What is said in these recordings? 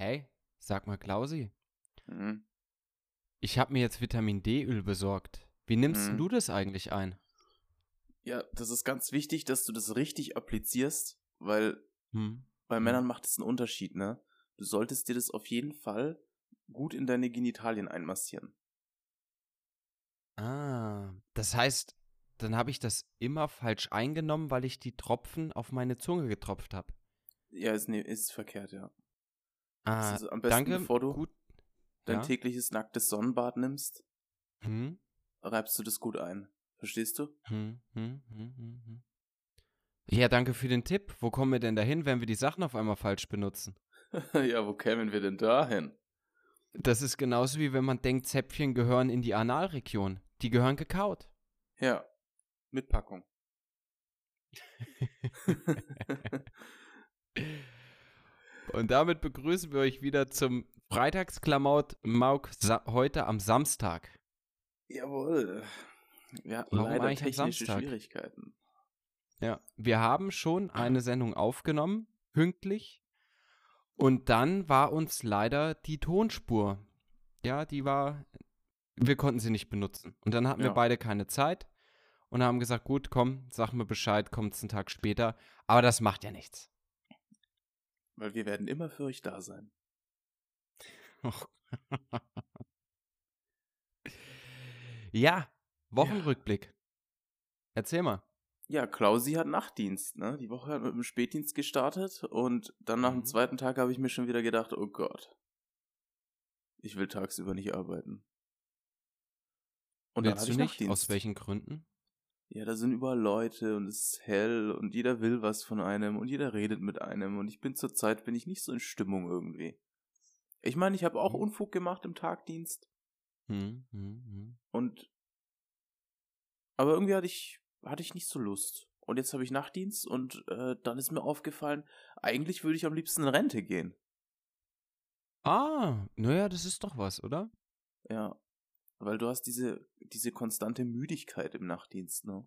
Hey, sag mal, Klausi, Mhm. ich habe mir jetzt Vitamin D-Öl besorgt. Wie nimmst Mhm. du das eigentlich ein? Ja, das ist ganz wichtig, dass du das richtig applizierst, weil Hm? bei Mhm. Männern macht es einen Unterschied, ne? Du solltest dir das auf jeden Fall gut in deine Genitalien einmassieren. Ah, das heißt, dann habe ich das immer falsch eingenommen, weil ich die Tropfen auf meine Zunge getropft habe. Ja, ist, ne, ist verkehrt, ja. Ah, ist am besten, danke. bevor du gut. Dein Ja? tägliches nacktes Sonnenbad nimmst, Hm? reibst du das gut ein. Verstehst du? Hm, hm, hm, hm, hm. Ja, danke für den Tipp. Wo kommen wir denn dahin, wenn wir die Sachen auf einmal falsch benutzen? ja, wo kämen wir denn da hin? Das ist genauso wie wenn man denkt, Zäpfchen gehören in die Analregion. Die gehören gekaut. Ja, mit Packung. Und damit begrüßen wir euch wieder zum Freitagsklamaut Mauk heute am Samstag. Jawohl. Wir hatten Warum leider technische Samstag? Schwierigkeiten. Ja, wir haben schon eine Sendung aufgenommen, pünktlich. Und dann war uns leider die Tonspur. Ja, die war, wir konnten sie nicht benutzen. Und dann hatten wir Ja. beide keine Zeit und haben gesagt, gut, komm, sag mir Bescheid, kommt's einen Tag später. Aber das macht ja nichts. Weil wir werden immer für euch da sein. Ja, Wochenrückblick. Erzähl mal. Ja, Klausi hat Nachtdienst, ne? Die Woche hat mit dem Spätdienst gestartet und dann nach Mhm. dem zweiten Tag habe ich mir schon wieder gedacht, oh Gott. Ich will tagsüber nicht arbeiten. Und dann Willst hatte du ich nicht? Nachtdienst. Aus welchen Gründen? Ja, da sind überall Leute und es ist hell und jeder will was von einem und jeder redet mit einem und ich bin zur Zeit bin ich nicht so in Stimmung irgendwie. Ich meine, ich habe auch Mhm. Unfug gemacht im Tagdienst Hm, hm, hm. und aber irgendwie hatte ich hatte ich nicht so Lust. Und jetzt habe ich Nachtdienst und äh, dann ist mir aufgefallen, eigentlich würde ich am liebsten in Rente gehen. Ah, naja, das ist doch was, oder? Ja, weil du hast diese diese konstante Müdigkeit im Nachtdienst, ne?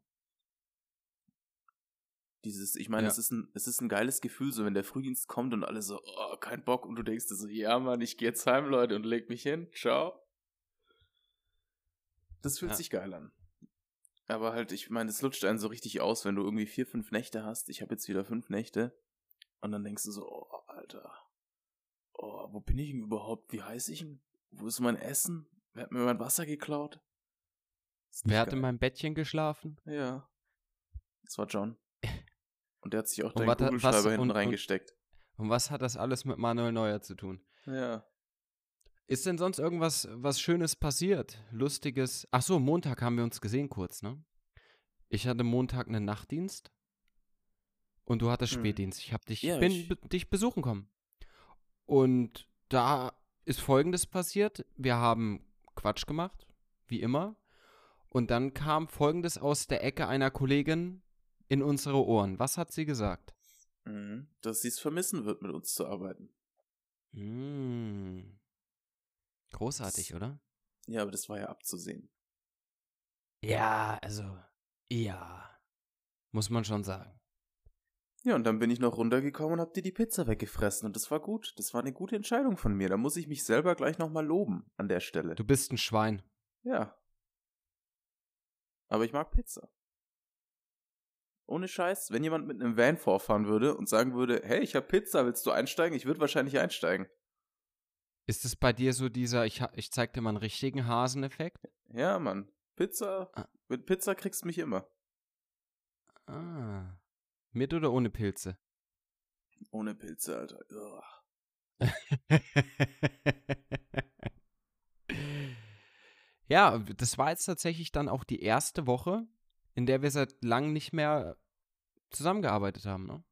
Dieses, ich meine, Ja. es ist ein es ist ein geiles Gefühl, so wenn der Frühdienst kommt und alle so, oh, kein Bock und du denkst dir so, ja Mann, ich gehe jetzt heim, Leute, und leg mich hin, ciao. Das fühlt Ja. sich geil an. Aber halt, ich meine, es lutscht einen so richtig aus, wenn du irgendwie vier, fünf Nächte hast. Ich habe jetzt wieder fünf Nächte. Und dann denkst du so, oh, Alter. Oh, wo bin ich denn überhaupt? Wie heiß ich denn? Wo ist mein Essen? Wer hat mir mein Wasser geklaut? Wer hat in geil. meinem Bettchen geschlafen? Ja. Das war John. Und der hat sich auch Und deinen was- Kugelschreiber hinten und- und- reingesteckt. Und was hat das alles mit Manuel Neuer zu tun? Ja. Ist denn sonst irgendwas was Schönes passiert? Lustiges? Ach so, Montag haben wir uns gesehen kurz, ne? Ich hatte Montag einen Nachtdienst und du hattest Hm. Spätdienst. Ich habe dich, Ja, bin ich- dich besuchen kommen. Und da ist Folgendes passiert. Wir haben Quatsch gemacht, wie immer. Und dann kam Folgendes aus der Ecke einer Kollegin in unsere Ohren. Was hat sie gesagt? Mhm. Dass sie es vermissen wird, mit uns zu arbeiten. Mm. Großartig, oder? Ja, aber das war ja abzusehen. Ja, also, ja. Muss man schon sagen. Ja, und dann bin ich noch runtergekommen und hab dir die Pizza weggefressen. Und das war gut. Das war eine gute Entscheidung von mir. Da muss ich mich selber gleich nochmal loben an der Stelle. Du bist ein Schwein. Ja. Aber ich mag Pizza. Ohne Scheiß, wenn jemand mit einem Van vorfahren würde und sagen würde, hey, ich hab Pizza, willst du einsteigen? Ich würde wahrscheinlich einsteigen. Ist es bei dir so dieser, ich, ich zeig dir mal einen richtigen Haseneffekt? Ja, Mann. Pizza, Ah. mit Pizza kriegst du mich immer. Ah. Mit oder ohne Pilze? Ohne Pilze, Alter. Ja, das war jetzt tatsächlich dann auch die erste Woche, in der wir seit langem nicht mehr zusammengearbeitet haben. Ne?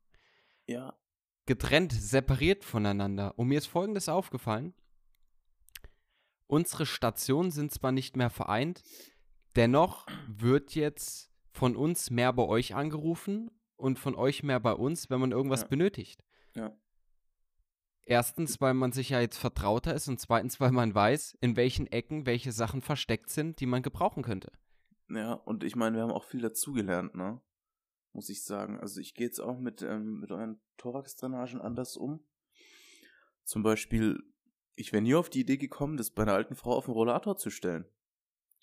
Ja. Getrennt, separiert voneinander. Und mir ist Folgendes aufgefallen. Unsere Stationen sind zwar nicht mehr vereint, dennoch wird jetzt von uns mehr bei euch angerufen und von euch mehr bei uns, wenn man irgendwas Ja. benötigt. Ja. Erstens, weil man sich ja jetzt vertrauter ist und zweitens, weil man weiß, in welchen Ecken welche Sachen versteckt sind, die man gebrauchen könnte. Ja, und ich meine, wir haben auch viel dazugelernt, ne? Muss ich sagen. Also ich gehe jetzt auch mit, ähm, mit euren Thorax-Drainagen anders um. Zum Beispiel, ich wäre nie auf die Idee gekommen, das bei einer alten Frau auf den Rollator zu stellen.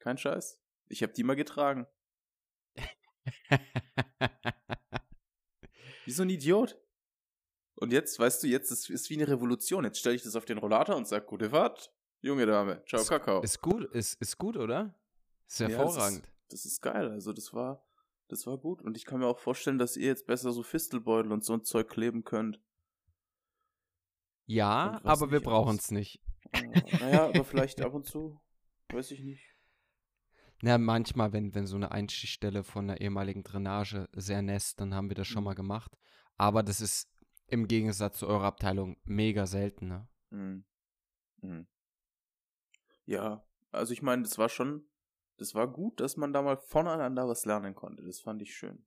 Kein Scheiß. Ich habe die mal getragen. Wie so ein Idiot. Und jetzt, weißt du, jetzt ist es wie eine Revolution. Jetzt stelle ich das auf den Rollator und sage, gute Fahrt, junge Dame. Ciao, ist, Kakao. Ist gut, ist, ist gut, oder? Ist Ja, das hervorragend. ist, das ist geil. Also das war, das war gut. Und ich kann mir auch vorstellen, dass ihr jetzt besser so Fistelbeutel und so ein Zeug kleben könnt. ja, aber wir brauchen es nicht. Äh, naja, aber vielleicht ab und zu. Weiß ich nicht. Na, manchmal, wenn, wenn so eine Einstichstelle von einer ehemaligen Drainage sehr nässt, dann haben wir das schon Mhm. mal gemacht. Aber das ist im Gegensatz zu eurer Abteilung mega selten, ne? Mhm. Mhm. Ja, also ich meine, das war schon, das war gut, dass man da mal voneinander was lernen konnte. Das fand ich schön.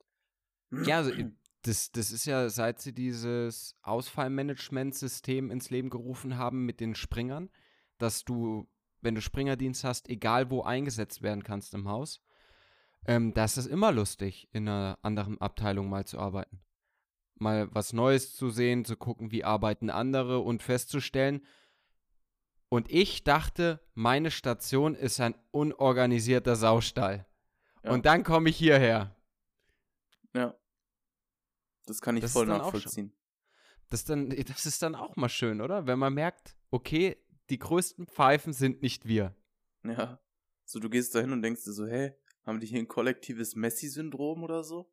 Ja, also äh, das, das ist ja, seit sie dieses Ausfallmanagementsystem ins Leben gerufen haben mit den Springern, dass du, wenn du Springerdienst hast, egal wo eingesetzt werden kannst im Haus, ähm, da ist es immer lustig, in einer anderen Abteilung mal zu arbeiten. Mal was Neues zu sehen, zu gucken, wie arbeiten andere und festzustellen. Und ich dachte, meine Station ist ein unorganisierter Saustall. Ja. Und dann komme ich hierher. Ja. Das kann ich Das voll nachvollziehen. Das, dann, das ist dann auch mal schön, oder? Wenn man merkt, okay, die größten Pfeifen sind nicht wir. Ja. So, du gehst da hin und denkst dir so, hey, haben die hier ein kollektives Messi-Syndrom oder so?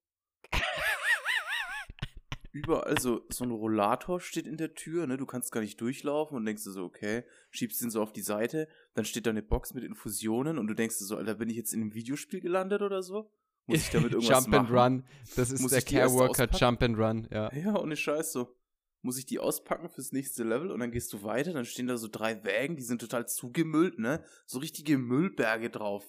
Überall so, so ein Rollator steht in der Tür, ne? Du kannst gar nicht durchlaufen und denkst dir so, okay, schiebst ihn so auf die Seite, dann steht da eine Box mit Infusionen und du denkst dir so, Alter, bin ich jetzt in einem Videospiel gelandet oder so? Muss ich damit irgendwas Jump and machen? Run. Das ist Muss der ich die erst Care Worker auspacken? Jump and Run, ja. Ja, ohne Scheiß so. Muss ich die auspacken fürs nächste Level und dann gehst du weiter, dann stehen da so drei Wägen, die sind total zugemüllt, ne? So richtige Müllberge drauf.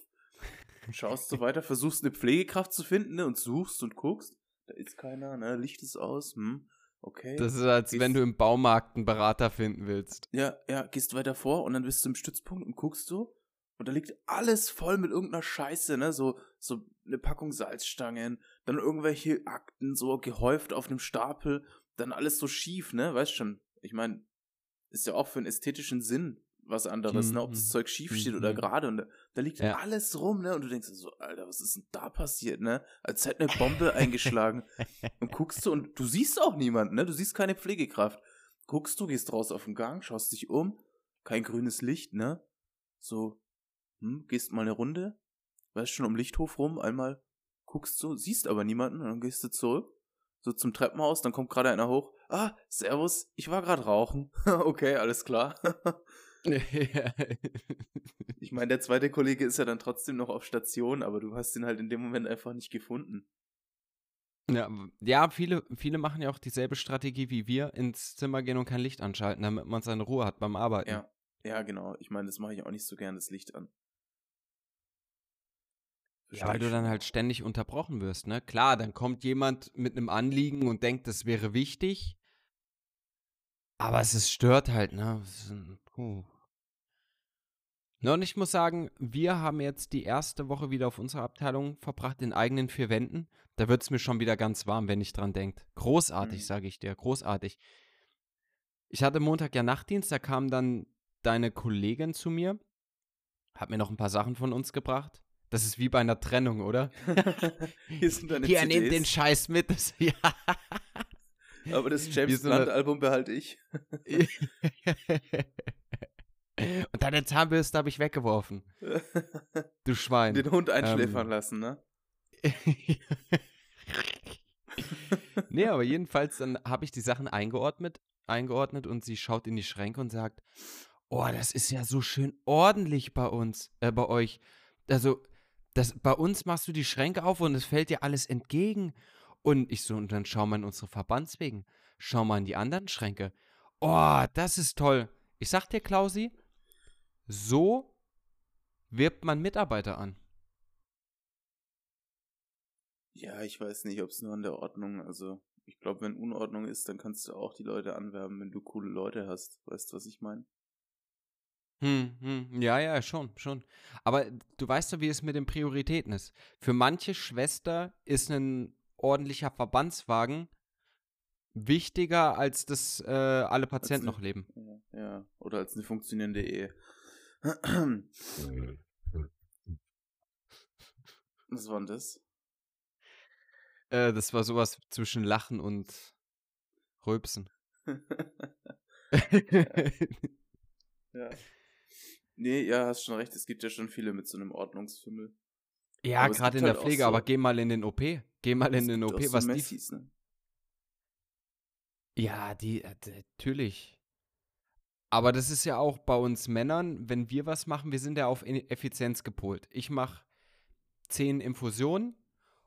Und schaust so weiter, versuchst eine Pflegekraft zu finden, ne? Und suchst und guckst. Da ist keiner, ne? Licht ist aus, hm, okay. Das ist, als wenn Gehst- du im Baumarkt einen Berater finden willst. ja, ja, gehst weiter vor und dann bist du im Stützpunkt und guckst so. Und da liegt alles voll mit irgendeiner Scheiße, ne? So, so eine Packung Salzstangen, dann irgendwelche Akten so gehäuft auf einem Stapel, dann alles so schief, ne? Weißt schon, ich meine, ist ja auch für einen ästhetischen Sinn was anderes, ne? Ob das Mhm. Zeug schief steht oder Mhm. gerade und da, da liegt Ja. alles rum, ne? Und du denkst so, Alter, was ist denn da passiert, ne? Als hätte eine Bombe eingeschlagen. Und guckst du und du siehst auch niemanden, ne? Du siehst keine Pflegekraft. Guckst du, gehst raus auf den Gang, schaust dich um, kein grünes Licht, ne? So, hm, gehst mal eine Runde, weißt schon um Lichthof rum, einmal guckst du, siehst aber niemanden und dann gehst du zurück, so zum Treppenhaus, dann kommt gerade einer hoch. Ah, servus, ich war gerade rauchen. okay, alles klar. ich meine, der zweite Kollege ist ja dann trotzdem noch auf Station, aber du hast ihn halt in dem Moment einfach nicht gefunden. ja, ja viele, viele machen ja auch dieselbe Strategie wie wir, ins Zimmer gehen und kein Licht anschalten, damit man seine Ruhe hat beim Arbeiten. Ja, ja, genau. Ich meine, das mache ich auch nicht so gern, das Licht an. Ja, weil du dann halt ständig unterbrochen wirst, ne? Klar, dann kommt jemand mit einem Anliegen und denkt, das wäre wichtig. Aber es ist, stört halt, ne? Puh. Ne, Und ich muss sagen, wir haben jetzt die erste Woche wieder auf unserer Abteilung verbracht, in eigenen vier Wänden. Da wird es mir schon wieder ganz warm, wenn ich dran denkt. Großartig, Mhm. sage ich dir, großartig. Ich hatte Montag ja Nachtdienst, da kam dann deine Kollegin zu mir, hat mir noch ein paar Sachen von uns gebracht. Das ist wie bei einer Trennung, oder? Hier Hier, nehmt den Scheiß mit. Das, ja. aber das James so eine- Blunt Album behalte ich. Und deine Zahnbürste habe ich weggeworfen. Du Schwein. den Hund einschläfern Ähm. lassen, ne? nee, aber jedenfalls, dann habe ich die Sachen eingeordnet, eingeordnet und sie schaut in die Schränke und sagt, oh, das ist ja so schön ordentlich bei uns, äh, bei euch. Also, das, bei uns machst du die Schränke auf und es fällt dir alles entgegen. Und ich so, und dann schau mal in unsere Verbandswegen. Schau mal in die anderen Schränke. Oh, das ist toll. Ich sag dir, Klausi, so wirbt man Mitarbeiter an. Ja, ich weiß nicht, ob es nur an der Ordnung, also ich glaube, wenn Unordnung ist, dann kannst du auch die Leute anwerben, wenn du coole Leute hast. Weißt du, was ich meine? Hm, hm, ja, ja, schon, schon. Aber du weißt doch, wie es mit den Prioritäten ist. Für manche Schwester ist ein ordentlicher Verbandswagen wichtiger, als dass äh, alle Patienten noch leben. Ja, ja. Oder als eine funktionierende Ehe. Was war denn das? Äh, das war sowas zwischen Lachen und Rülpsen. ja. Nee, ja, hast schon recht. Es gibt ja schon viele mit so einem Ordnungsfimmel. ja, gerade in der halt auch Pflege, so- aber geh mal in den OP. Geh mal in den OP, so was die. Messis, ne? Ja, die, äh, natürlich. Aber das ist ja auch bei uns Männern, wenn wir was machen, wir sind ja auf Effizienz gepolt. Ich mache zehn Infusionen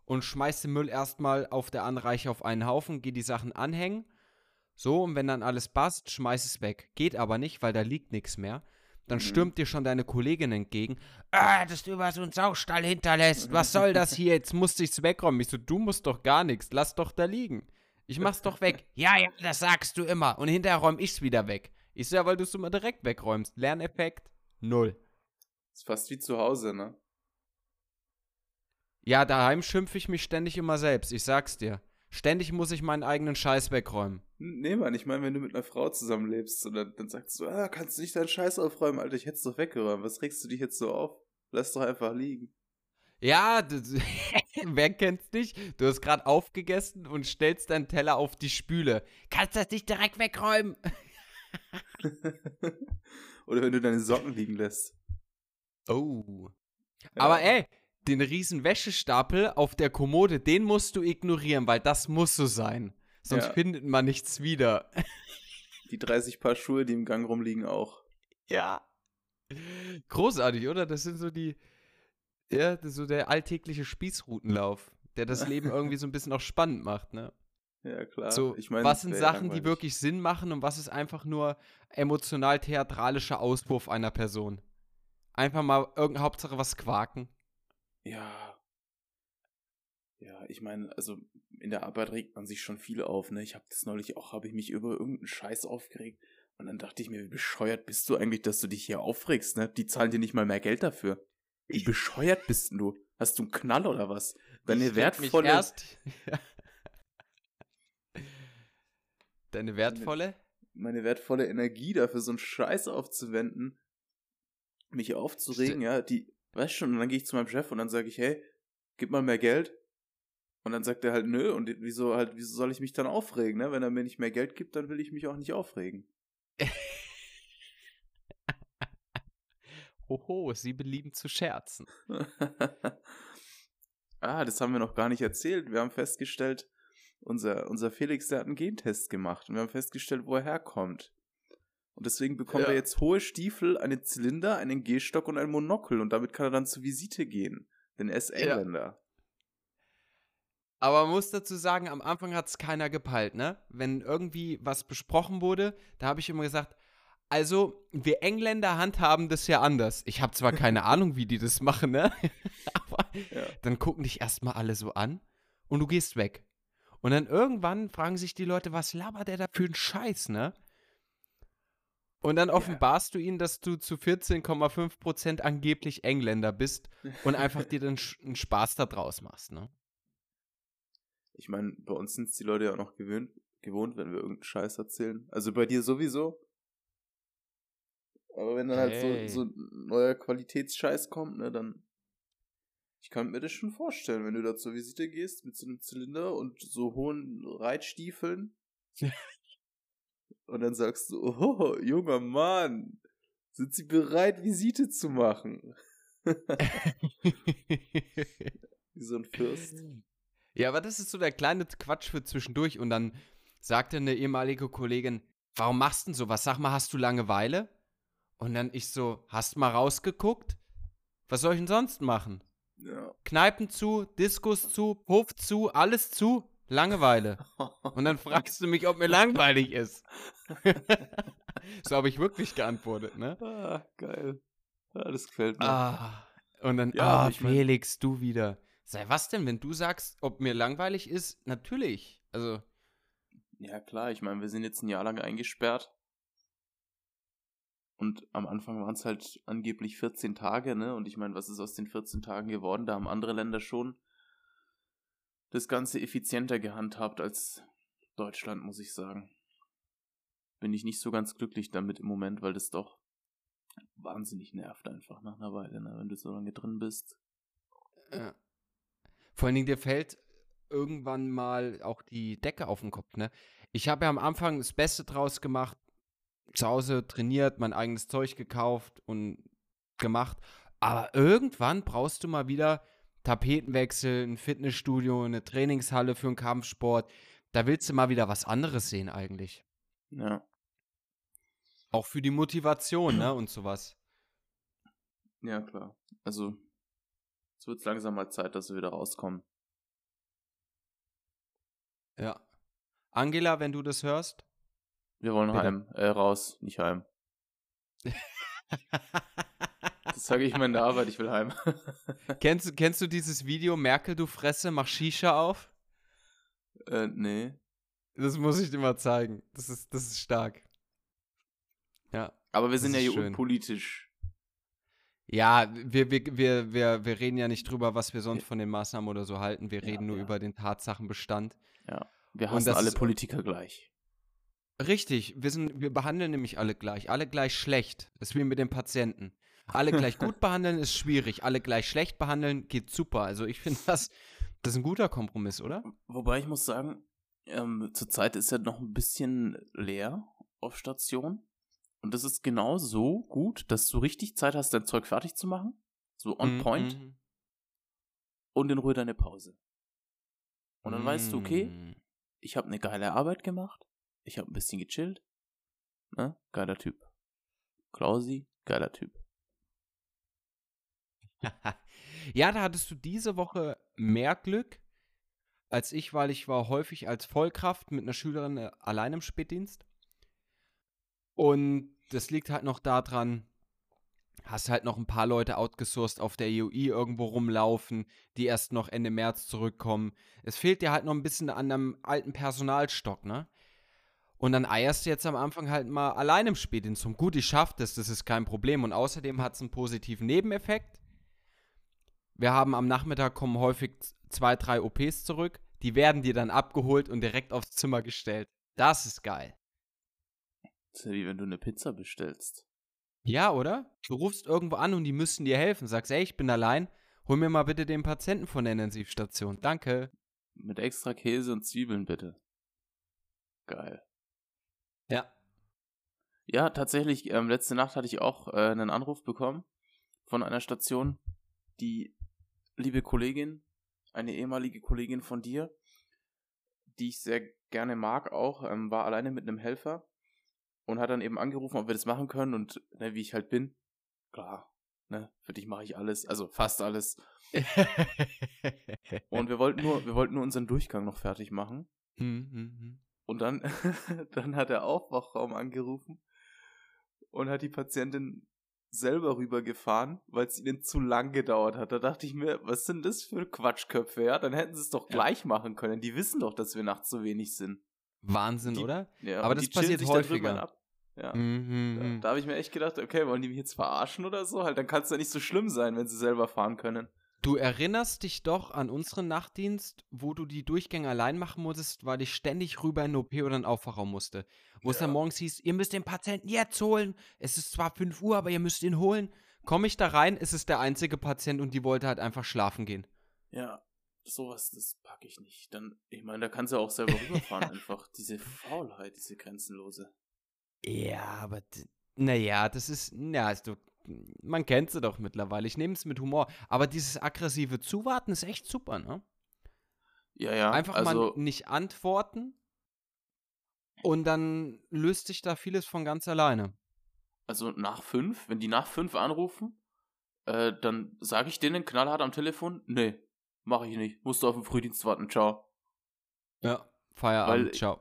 und schmeiß den Müll erstmal auf der Anreiche auf einen Haufen, gehe die Sachen anhängen. So, und wenn dann alles passt, schmeiß es weg. Geht aber nicht, weil da liegt nichts mehr. Dann Mhm. stürmt dir schon deine Kollegin entgegen. Ah, dass du über so einen Saustall hinterlässt. Was soll das hier? Jetzt musste ich's wegräumen. Ich so, du musst doch gar nichts. Lass doch da liegen. Ich mach's doch weg. ja, ja, das sagst du immer. Und hinterher räum ich's wieder weg. Ich so, ja, weil du es immer direkt wegräumst. Lerneffekt, null. Ist fast wie zu Hause, ne? Ja, daheim schimpfe ich mich ständig immer selbst. Ich sag's dir. Ständig muss ich meinen eigenen Scheiß wegräumen. Nee, Mann, ich meine, wenn du mit einer Frau zusammenlebst und dann, dann sagst du, ah, kannst du nicht deinen Scheiß aufräumen, Alter, ich hätt's doch weggeräumt. Was regst du dich jetzt so auf? Lass doch einfach liegen. Ja, das, wer kennt's nicht? Du hast gerade aufgegessen und stellst deinen Teller auf die Spüle. Kannst das nicht direkt wegräumen? Oder wenn du deine Socken liegen lässt. Oh. Ja. Aber ey, den riesen Wäschestapel auf der Kommode, den musst du ignorieren, weil das muss so sein. Sonst Ja. findet man nichts wieder. Die 30 Paar Schuhe, die im Gang rumliegen, auch. Ja. Großartig, oder? Das sind so die, ja, so der alltägliche Spießrutenlauf, der das Leben irgendwie so ein bisschen auch spannend macht, ne? Ja, klar. So, ich meine, was sind Sachen, die wirklich Sinn machen und was ist einfach nur emotional-theatralischer Auswurf einer Person? Einfach mal irgendeine Hauptsache was quaken. Ja. Ja, ich meine, also in der Arbeit regt man sich schon viel auf, ne? Ich habe das neulich auch, habe ich mich über irgendeinen Scheiß aufgeregt. Und dann dachte ich mir, wie bescheuert bist du eigentlich, dass du dich hier aufregst, ne? Die zahlen dir nicht mal mehr Geld dafür. Wie bescheuert bist du? Hast du einen Knall oder was? Deine Ich wertvolle. Mich erst Deine wertvolle? meine wertvolle Energie dafür, so einen Scheiß aufzuwenden, mich aufzuregen, ja, die, weißt schon, und dann gehe ich zu meinem Chef und dann sage ich, hey, gib mal mehr Geld. Und dann sagt er halt, nö, und wieso halt, wieso soll ich mich dann aufregen, ne? Wenn er mir nicht mehr Geld gibt, dann will ich mich auch nicht aufregen. Hoho, sie belieben zu scherzen. ah, das haben wir noch gar nicht erzählt. Wir haben festgestellt, unser, unser Felix, der hat einen Gentest gemacht und wir haben festgestellt, wo er herkommt. Und deswegen bekommt Ja. er jetzt hohe Stiefel, einen Zylinder, einen Gehstock und ein Monokel und damit kann er dann zur Visite gehen. Denn er ist Ja. Engländer. Aber man muss dazu sagen, am Anfang hat es keiner gepeilt, ne? Wenn irgendwie was besprochen wurde, da habe ich immer gesagt, also, wir Engländer handhaben das ja anders. Ich habe zwar keine Ahnung, wie die das machen, ne? Aber Ja. dann gucken dich erstmal alle so an und du gehst weg. Und dann irgendwann fragen sich die Leute, was labert der da für einen Scheiß, ne? Und dann offenbarst du ihnen, dass du zu 14,5% angeblich Engländer bist und einfach dir dann einen Spaß da draus machst, ne? Ich meine, bei uns sind es die Leute ja auch noch gewöhnt, gewohnt, wenn wir irgendeinen Scheiß erzählen. Also bei dir sowieso. Aber wenn dann Hey. halt so, so ein neuer Qualitätsscheiß kommt, ne, dann. Ich kann mir das schon vorstellen, wenn du da zur Visite gehst mit so einem Zylinder und so hohen Reitstiefeln. und dann sagst du, oh, junger Mann, sind Sie bereit, Visite zu machen? Wie so ein Fürst. Ja, aber das ist so der kleine Quatsch für zwischendurch. Und dann sagte eine ehemalige Kollegin, warum machst du denn sowas? Sag mal, hast du Langeweile? Und dann ich so, hast mal rausgeguckt? Was soll ich denn sonst machen? Ja. Kneipen zu, Diskos zu, Puff zu, alles zu, Langeweile. Und dann fragst du mich, ob mir langweilig ist. so habe ich wirklich geantwortet, ne? Ah, geil. Ja, das gefällt mir. Ah, und dann, Ja, ah, Felix, du wieder. Sei was denn, wenn du sagst, ob mir langweilig ist? Natürlich. Also, Ja, klar, ich meine, wir sind jetzt ein Jahr lang eingesperrt. Und am Anfang waren es halt angeblich 14 Tage, ne? Und ich meine, was ist aus den 14 Tagen geworden? Da haben andere Länder schon das Ganze effizienter gehandhabt als Deutschland, muss ich sagen. Bin ich nicht so ganz glücklich damit im Moment, weil das doch wahnsinnig nervt einfach nach einer Weile, ne? wenn du so lange drin bist. Ja. Vor allen Dingen, dir fällt irgendwann mal auch die Decke auf den Kopf, ne? Ich habe ja am Anfang das Beste draus gemacht, zu Hause trainiert, mein eigenes Zeug gekauft und gemacht. Aber irgendwann brauchst du mal wieder Tapetenwechsel, ein Fitnessstudio, eine Trainingshalle für einen Kampfsport. Da willst du mal wieder was anderes sehen eigentlich. Ja. Auch für die Motivation, ne, und sowas. Ja, klar. Also, es wird langsam mal Zeit, dass wir wieder rauskommen. Ja. Angela, wenn du das hörst? Wir wollen Bitte. heim. Äh, raus, nicht heim. Das sage ich mir in der Arbeit, ich will heim. kennst, du- kennst du dieses Video, Merkel, du Fresse, mach Shisha auf? äh, nee. Das muss ich dir mal zeigen. Das ist, das ist stark. Ja. Aber wir sind ja hier schön. unpolitisch. Ja, wir, wir, wir, wir, wir reden ja nicht drüber, was wir sonst von den Maßnahmen oder so halten. Wir Ja, reden nur ja. über den Tatsachenbestand. Wir Und hassen das alle Politiker gleich. Richtig, wir, sind, wir behandeln nämlich alle gleich. Alle gleich schlecht. Das ist wie mit den Patienten. Alle gleich gut behandeln ist schwierig. Alle gleich schlecht behandeln geht super. Also ich finde das, das ist ein guter Kompromiss, oder? Wobei ich muss sagen, ähm, zurzeit ist ja noch ein bisschen leer auf Station. Und das ist genau so gut, dass du richtig Zeit hast, dein Zeug fertig zu machen. So on Mhm, point. mhm. Und in Ruhe deine Pause. Und dann weißt du, okay, Mm. ich habe eine geile Arbeit gemacht. Ich habe ein bisschen gechillt. Ne? Geiler Typ. Klausi, geiler Typ. Ja, da hattest du diese Woche mehr Glück als ich, weil ich war häufig als Vollkraft mit einer Schülerin äh, allein im Spätdienst. Und das liegt halt noch daran, hast halt noch ein paar Leute outgesourced auf der EUI irgendwo rumlaufen, die erst noch Ende März zurückkommen. Es fehlt dir halt noch ein bisschen an einem alten Personalstock, ne? Und dann eierst du jetzt am Anfang halt mal allein im Spätdienst rum. Gut, ich schaff das, das ist kein Problem. Und außerdem hat es einen positiven Nebeneffekt. Wir haben am Nachmittag kommen häufig zwei, drei OPs zurück. Die werden dir dann abgeholt und direkt aufs Zimmer gestellt. Das ist geil. Das ist ja wie wenn du eine Pizza bestellst. Ja, oder? Du rufst irgendwo an und die müssen dir helfen. Sagst, ey, ich bin allein. Hol mir mal bitte den Patienten von der Intensivstation. Danke. Mit extra Käse und Zwiebeln bitte. Geil. Ja. Ja, tatsächlich, ähm, letzte Nacht hatte ich auch äh, einen Anruf bekommen von einer Station, die liebe Kollegin, eine ehemalige Kollegin von dir, die ich sehr gerne mag auch, ähm, war alleine mit einem Helfer und hat dann eben angerufen, ob wir das machen können und ne, wie ich halt bin, klar, ne, für dich mache ich alles, also fast alles. Und wir wollten nur, wir wollten nur unseren Durchgang noch fertig machen. Hm, hm, hm. Und dann, dann hat der Aufwachraum angerufen und hat die Patientin selber rübergefahren, weil es ihnen zu lang gedauert hat. Da dachte ich mir, was sind das für Quatschköpfe, ja? Dann hätten sie es doch Ja. gleich machen können. Die wissen doch, dass wir nachts so wenig sind. Wahnsinn, Die- oder? Ja, Aber das passiert häufiger. Ja. Hm, hm, Da, hm. da habe ich mir echt gedacht, okay, wollen die mich jetzt verarschen oder so? Halt, dann kann es ja nicht so schlimm sein, wenn sie selber fahren können. Du erinnerst dich doch an unseren Nachtdienst, wo du die Durchgänge allein machen musstest, weil ich ständig rüber in den OP oder in den Aufwachraum musste. Wo es dann Ja. morgens hieß, ihr müsst den Patienten jetzt holen. Es ist zwar 5 Uhr, aber ihr müsst ihn holen. Komme ich da rein, ist es der einzige Patient und die wollte halt einfach schlafen gehen. Ja, sowas, das packe ich nicht. Dann, ich meine, da kannst du auch selber rüberfahren einfach. Diese Faulheit, diese grenzenlose. Ja, aber naja, das ist, na, also, man kennt sie doch mittlerweile. Ich nehme es mit Humor. Aber dieses aggressive Zuwarten ist echt super, ne? Ja, ja. Einfach also, mal nicht antworten und dann löst sich da vieles von ganz alleine. also nach fünf, wenn die nach fünf anrufen, äh, dann sage ich denen knallhart am Telefon, nee, mache ich nicht. Musst du auf den Frühdienst warten, ciao. Ja, Feierabend, Weil ciao.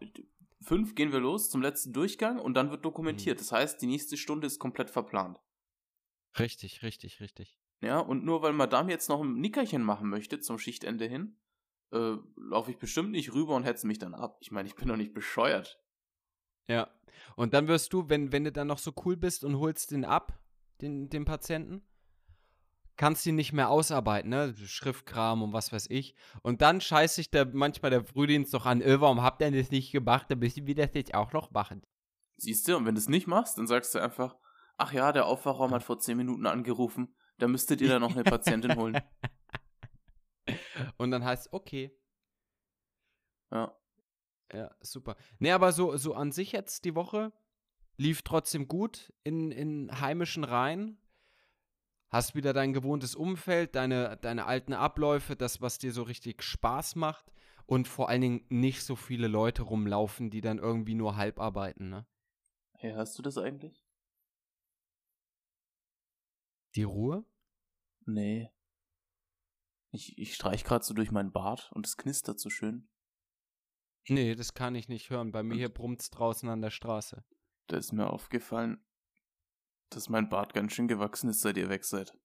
fünf gehen wir los zum letzten Durchgang und dann wird dokumentiert. Mhm. Das heißt, die nächste Stunde ist komplett verplant. Richtig, richtig, richtig. Ja, und nur weil Madame jetzt noch ein Nickerchen machen möchte zum Schichtende hin, äh, laufe ich bestimmt nicht rüber und hetze mich dann ab. Ich meine, ich bin doch nicht bescheuert. Ja. Und dann wirst du, wenn, wenn du dann noch so cool bist und holst den ab, den, den Patienten, kannst die nicht mehr ausarbeiten, ne? Schriftkram und was weiß ich. Und dann scheißt sich der, manchmal der Frühdienst doch an, äh, warum habt ihr das nicht gemacht? Dann müssen wir das jetzt auch noch machen. Siehst du, und wenn du es nicht machst, dann sagst du einfach, ach ja, der Aufwachraum hat vor zehn Minuten angerufen, da müsstet ihr da noch eine Patientin holen. Und dann heißt es, okay. Ja. Ja, super. Nee, aber so, so an sich jetzt die Woche lief trotzdem gut in, in heimischen Reihen. Hast wieder dein gewohntes Umfeld, deine, deine alten Abläufe, das, was dir so richtig Spaß macht und vor allen Dingen nicht so viele Leute rumlaufen, die dann irgendwie nur halb arbeiten, ne? Hey, hast du das eigentlich? Die Ruhe? Nee. Ich, ich streich gerade so durch meinen Bart und es knistert so schön. Nee, das kann ich nicht hören. Bei mir hier brummt's draußen an der Straße. Da ist mir aufgefallen, dass mein Bart ganz schön gewachsen ist, seit ihr weg seid.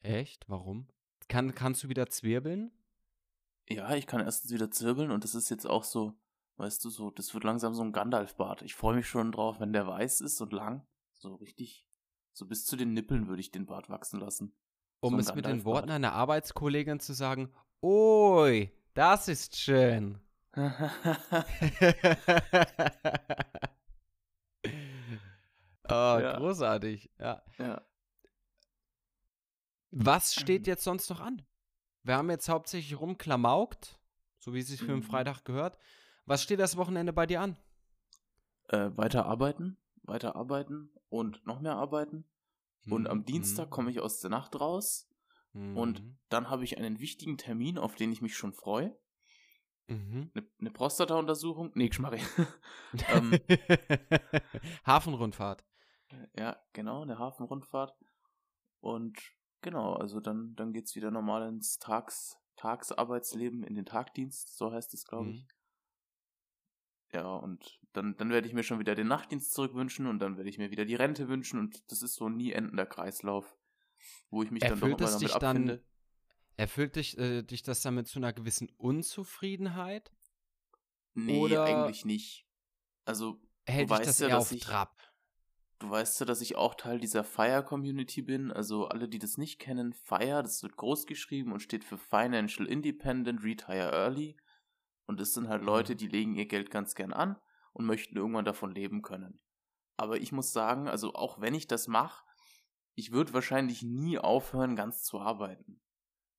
Echt? Warum? Kann, kannst du wieder zwirbeln? Ja, ich kann erstens wieder zirbeln und das ist jetzt auch so, weißt du, so, das wird langsam so ein Gandalf-Bart. Ich freue mich schon drauf, wenn der weiß ist und lang. So richtig, so bis zu den Nippeln würde ich den Bart wachsen lassen. Um So es mit den. Worten einer Arbeitskollegin zu sagen, Ui, das ist schön. oh, Ja. großartig. Ja. ja. Was steht Mhm. jetzt sonst noch an? Wir haben jetzt hauptsächlich rumklamaukt, so wie es sich für einen Mhm. Freitag gehört. Was steht das Wochenende bei dir an? Äh, weiter arbeiten, weiter arbeiten und noch mehr arbeiten. Und am Mhm, Dienstag komme ich aus der Nacht raus mhm, und dann habe ich einen wichtigen Termin, auf den ich mich schon freue. mhm. Eine, eine Prostata-Untersuchung. Nee, Geschmarri. Ähm. Hafenrundfahrt. ja, genau, eine Hafenrundfahrt. Und genau, also dann, dann geht es wieder normal ins Tags, Tagsarbeitsleben, in den Tagdienst, so heißt es, glaube ich. Ja, und dann, dann werde ich mir schon wieder den Nachtdienst zurückwünschen und dann werde ich mir wieder die Rente wünschen und das ist so ein nie endender Kreislauf, wo ich mich dann doch Erfüllt immer damit dich dann- abfinde. Erfüllt dich, äh, dich das damit zu einer gewissen Unzufriedenheit? Nee, oder- eigentlich nicht. Also, Hält dich weißt das ja, dass auf ich- Trab? du weißt ja, dass ich auch Teil dieser FIRE-Community bin. Also alle, die das nicht kennen, FIRE, das wird groß geschrieben und steht für Financial Independent Retire Early. Und es sind halt Leute, Mhm. die legen ihr Geld ganz gern an und möchten irgendwann davon leben können. Aber ich muss sagen, also auch wenn ich das mache, ich würde wahrscheinlich nie aufhören, ganz zu arbeiten.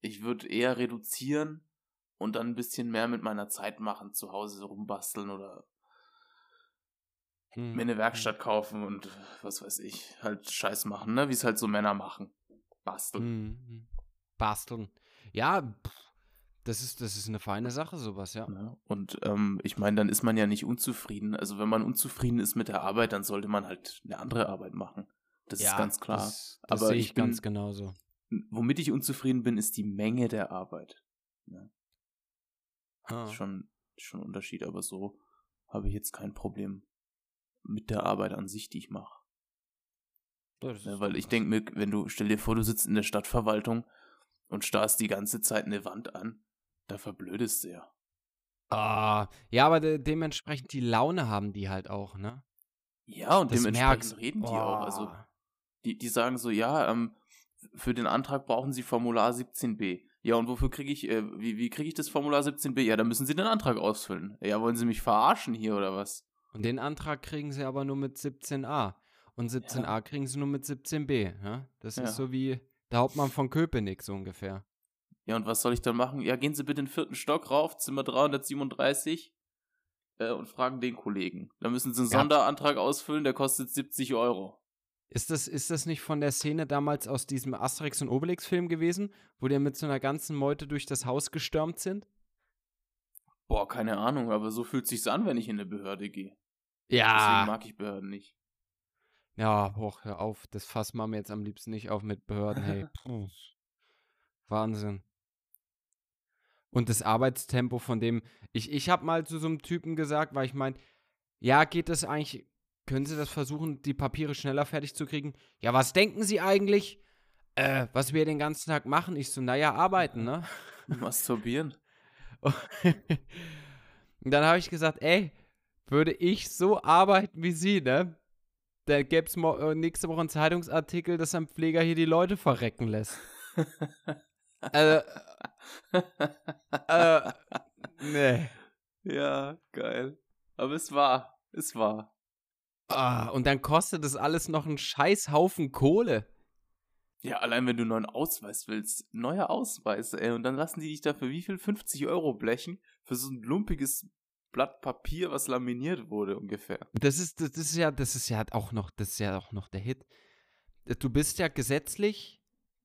Ich würde eher reduzieren und dann ein bisschen mehr mit meiner Zeit machen, zu Hause rumbasteln oder Mhm. mir eine Werkstatt kaufen und was weiß ich, halt Scheiß machen, ne? Wie es halt so Männer machen. Basteln. Mhm. Basteln. Ja, pff, das ist, das ist eine feine Sache, sowas, ja. Ne? Und ähm, ich meine, dann ist man ja nicht unzufrieden. Also wenn man unzufrieden ist mit der Arbeit, dann sollte man halt eine andere Arbeit machen. Das ja, ist ganz klar. Das, das Aber sehe ich ich ganz bin- genauso. Womit ich unzufrieden bin, ist die Menge der Arbeit. Ah. Ist schon, schon ein Unterschied, aber so habe ich jetzt kein Problem mit der Arbeit an sich, die ich mache. Ist Ne, weil ich denke mir, wenn du, stell dir vor, du sitzt in der Stadtverwaltung und starrst die ganze Zeit eine Wand an, da verblödest du ja. Ah, ja, aber de dementsprechend die Laune haben die halt auch, ne? Ja, und Das dementsprechend merkst- reden die auch. Also, Oh. die, die sagen so, ja, ähm, für den Antrag brauchen sie Formular 17b. Ja, und wofür kriege ich, äh, wie, wie kriege ich das Formular 17b? Ja, da müssen sie den Antrag ausfüllen. Ja, wollen sie mich verarschen hier oder was? Und den Antrag kriegen sie aber nur mit 17a. Und 17a kriegen sie nur mit 17b. Ja? Das Ja. ist so wie der Hauptmann von Köpenick, so ungefähr. Ja, und was soll ich dann machen? Ja, gehen Sie bitte in den vierten Stock rauf, Zimmer 337, äh, und fragen den Kollegen. Da müssen Sie einen Ja. Sonderantrag ausfüllen, der kostet 70 Euro. Ist das, ist das nicht von der Szene damals aus diesem Asterix und Obelix-Film gewesen, wo die mit so einer ganzen Meute durch das Haus gestürmt sind? Boah, keine Ahnung, aber so fühlt sich's an, wenn ich in eine Behörde gehe. Deswegen Ja. mag ich Behörden nicht. Ja, hoch, hör auf. Das Fass machen wir jetzt am liebsten nicht auf mit Behörden. Hey. Wahnsinn. Und das Arbeitstempo von dem, ich, ich habe mal zu so einem Typen gesagt, weil ich meine, ja, geht das eigentlich, können Sie das versuchen, die Papiere schneller fertig zu kriegen? Ja, was denken Sie eigentlich? Äh, was wir den ganzen Tag machen? Ich so, naja, arbeiten, ne? Masturbieren. Und dann habe ich gesagt, ey, würde ich so arbeiten wie Sie, ne? da gäbe es äh, nächste Woche einen Zeitungsartikel, dass ein Pfleger hier die Leute verrecken lässt. äh, äh, nee. Ja, geil. Aber es war, es war. Ah, und dann kostet das alles noch einen Scheißhaufen Kohle. Ja, allein wenn du einen neuen Ausweis willst. Neuer Ausweis, ey. Und dann lassen die dich dafür wie viel? 50 Euro blechen? Für so ein lumpiges Blatt Papier, was laminiert wurde, ungefähr. Das ist, das ist ja, das ist ja auch noch, das ist ja auch noch der Hit. Du bist ja gesetzlich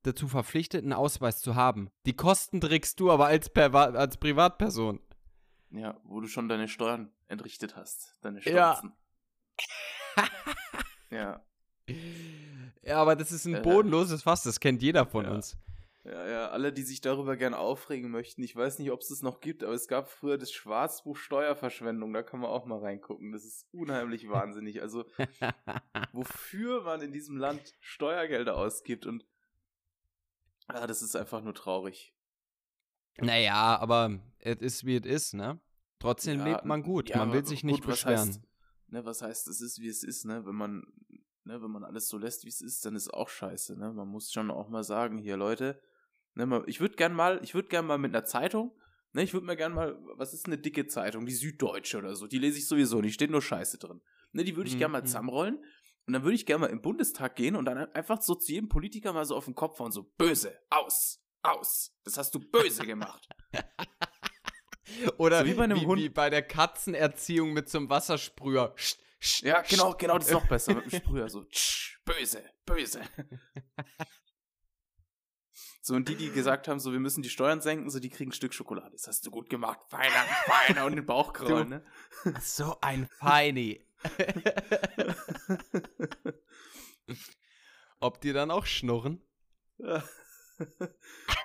dazu verpflichtet, einen Ausweis zu haben. Die Kosten trägst du aber als, als Privatperson. Ja, wo du schon deine Steuern entrichtet hast. Deine Steuern. Ja. ja. Ja, aber das ist ein äh, bodenloses Fass, das kennt jeder von ja. uns. Ja, ja, alle, die sich darüber gern aufregen möchten. Ich weiß nicht, ob es das noch gibt, aber es gab früher das Schwarzbuch Steuerverschwendung, da kann man auch mal reingucken. Das ist unheimlich wahnsinnig. Also, wofür man in diesem Land Steuergelder ausgibt und ja, das ist einfach nur traurig. Naja, aber es ist wie es ist, ne? Trotzdem ja, lebt man gut. Ja, man will sich nicht gut, beschweren. Was heißt, ne, was heißt, es ist wie es ist, ne? Wenn man ne, wenn man alles so lässt, wie es ist, dann ist auch scheiße, ne? Man muss schon auch mal sagen, hier, Leute, ne, ich würde gern mal, ich würde gern mal mit einer Zeitung, ne, ich würde mir gern mal, was ist eine dicke Zeitung, die Süddeutsche oder so, die lese ich sowieso, die steht nur Scheiße drin. Ne, die würde ich mhm. gern mal mhm. zusammenrollen und dann würde ich gern mal im Bundestag gehen und dann einfach so zu jedem Politiker mal so auf den Kopf hauen, so böse, aus, aus, das hast du böse gemacht. Oder so wie, bei einem wie, Hund. wie bei der Katzenerziehung mit so einem Wassersprüher. Ja, genau, genau, das ist noch besser mit dem Sprüher. So, böse, böse. So, und die, die gesagt haben, so, wir müssen die Steuern senken, so, die kriegen ein Stück Schokolade. Das hast du gut gemacht. Feiner, feiner und den Bauch kraulen, ne? So ein Feini. Ob die dann auch schnurren?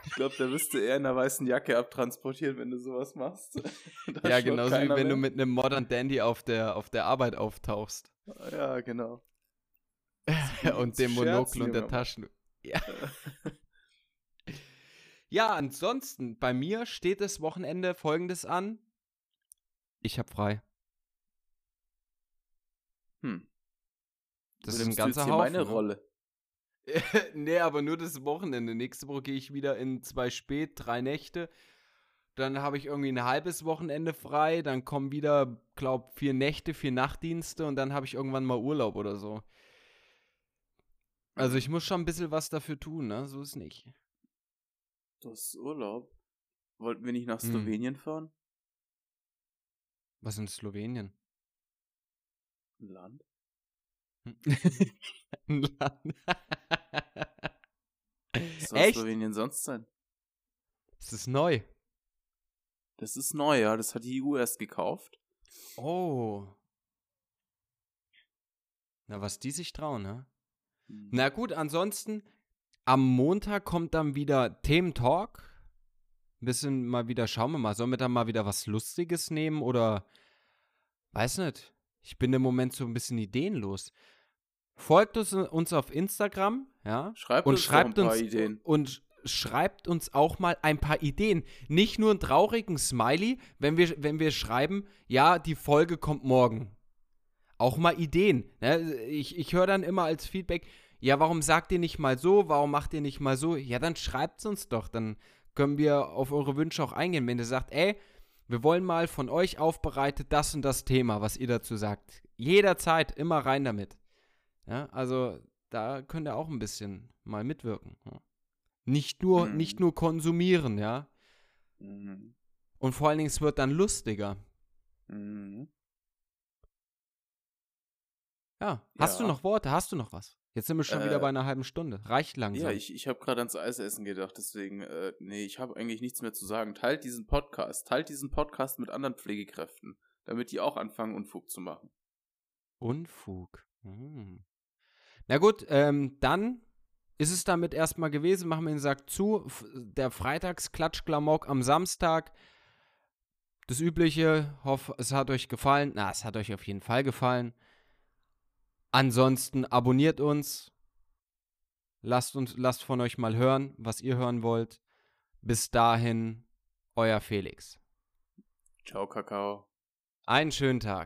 Ich glaube, da wirst du eher in einer weißen Jacke abtransportiert, wenn du sowas machst. ja, genauso wie wenn mehr. du mit einem Modern Dandy auf der, auf der Arbeit auftauchst. Ja, genau. und dem Monokel und der Taschen. Ja. ja, ansonsten, bei mir steht das Wochenende folgendes an. Ich hab frei. Hm. Das ist ein ganzer Haufen. meine ne? Rolle. nee, aber nur das Wochenende. Nächste Woche gehe ich wieder in zwei Spät, drei Nächte. Dann habe ich irgendwie ein halbes Wochenende frei. Dann kommen wieder, glaub, vier Nächte, vier Nachtdienste und dann habe ich irgendwann mal Urlaub oder so. Also ich muss schon ein bisschen was dafür tun, ne? So ist nicht. Du hast Urlaub? Wollten wir nicht nach hm. Slowenien hm. fahren? Was ist Slowenien? Ein Land? Ein Land. Was soll Echt? Slowenien sonst sein? Das ist neu. Das ist neu, ja. Das hat die EU erst gekauft. Oh. Na, was die sich trauen, ne? Hm. Na gut, ansonsten, am Montag kommt dann wieder Thementalk. Ein bisschen mal wieder, schauen wir mal, sollen wir da mal wieder was Lustiges nehmen oder weiß nicht. Ich bin im Moment so ein bisschen ideenlos. Folgt uns, uns auf Instagram, ja. Schreibt und uns schreibt ein paar uns, Ideen. Und schreibt uns auch mal ein paar Ideen. Nicht nur einen traurigen Smiley, wenn wir, wenn wir schreiben, ja, die Folge kommt morgen. Auch mal Ideen. Ne? Ich, ich höre dann immer als Feedback, ja, warum sagt ihr nicht mal so, warum macht ihr nicht mal so? Ja, dann schreibt es uns doch, dann können wir auf eure Wünsche auch eingehen. Wenn ihr sagt, ey, wir wollen mal von euch aufbereitet das und das Thema, was ihr dazu sagt. Jederzeit, immer rein damit. Ja, also da könnt ihr auch ein bisschen mal mitwirken. Ja. Nicht nur, mhm. nicht nur konsumieren, ja. Mhm. Und vor allen Dingen, es wird dann lustiger. Mhm. Ja. Hast ja. du noch Worte? Hast du noch was? Jetzt sind wir schon äh, wieder bei einer halben Stunde. Reicht langsam. Ja, ich, ich habe gerade ans Eisessen gedacht, deswegen, äh, nee, ich habe eigentlich nichts mehr zu sagen. Teilt diesen Podcast, teilt diesen Podcast mit anderen Pflegekräften, damit die auch anfangen, Unfug zu machen. Unfug. Hm. Na gut, ähm, dann ist es damit erstmal gewesen. Machen wir den Sack zu. Der Freitagsklatschklamok am Samstag. Das Übliche. Hoffe, es hat euch gefallen. Na, es hat euch auf jeden Fall gefallen. Ansonsten abonniert uns. Lasst uns, lasst von euch mal hören, was ihr hören wollt. Bis dahin, euer Felix. Ciao, Kakao. Einen schönen Tag.